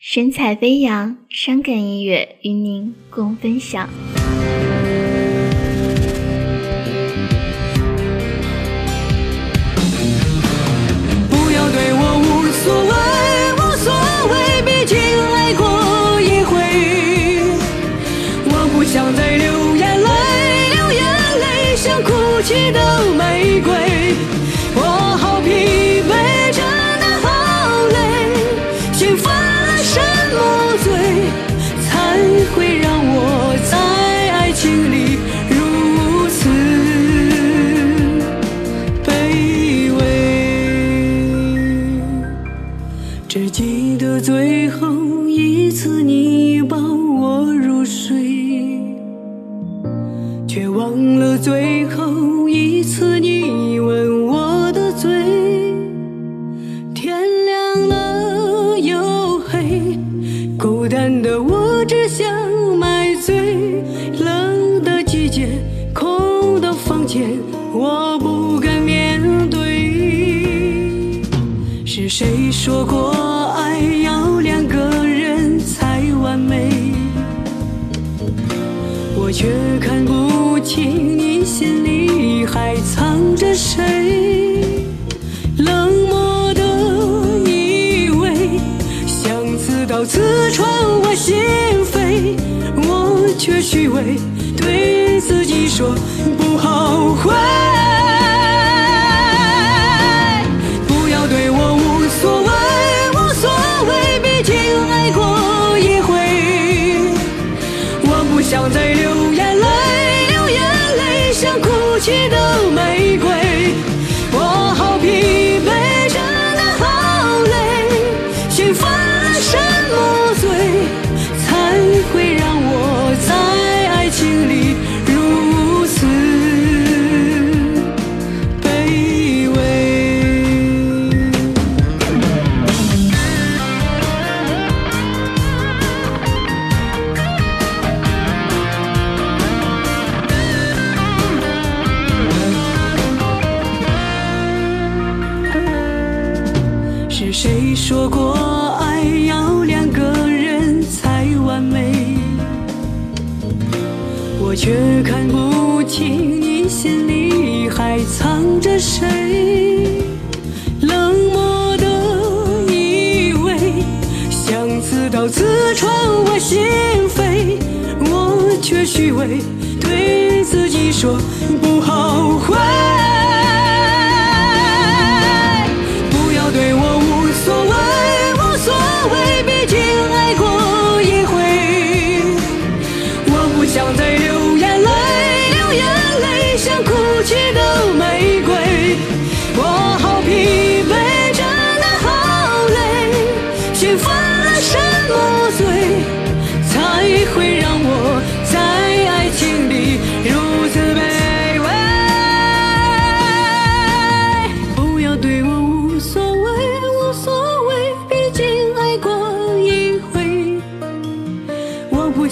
神采飞扬，伤感音乐与您共分享。不要对我无所谓，无所谓，毕竟爱过一回。我不想再流眼泪，流眼泪像哭泣的玫瑰。记得最后一次你抱我入睡，却忘了最后一次你吻我的嘴。天亮了又黑，孤单的我只想买醉。冷的季节，空的房间，我不敢面对。是谁说过爱要两个人才完美？我却看不清你心里还藏着谁。冷漠的以为，像刺刀刺穿我心扉，我却虚伪对自己说像哭泣的玫瑰。谁说过爱要两个人才完美？我却看不清你心里还藏着谁。冷漠的以为，像刺刀刺穿我心扉，我却虚伪对自己说不后悔。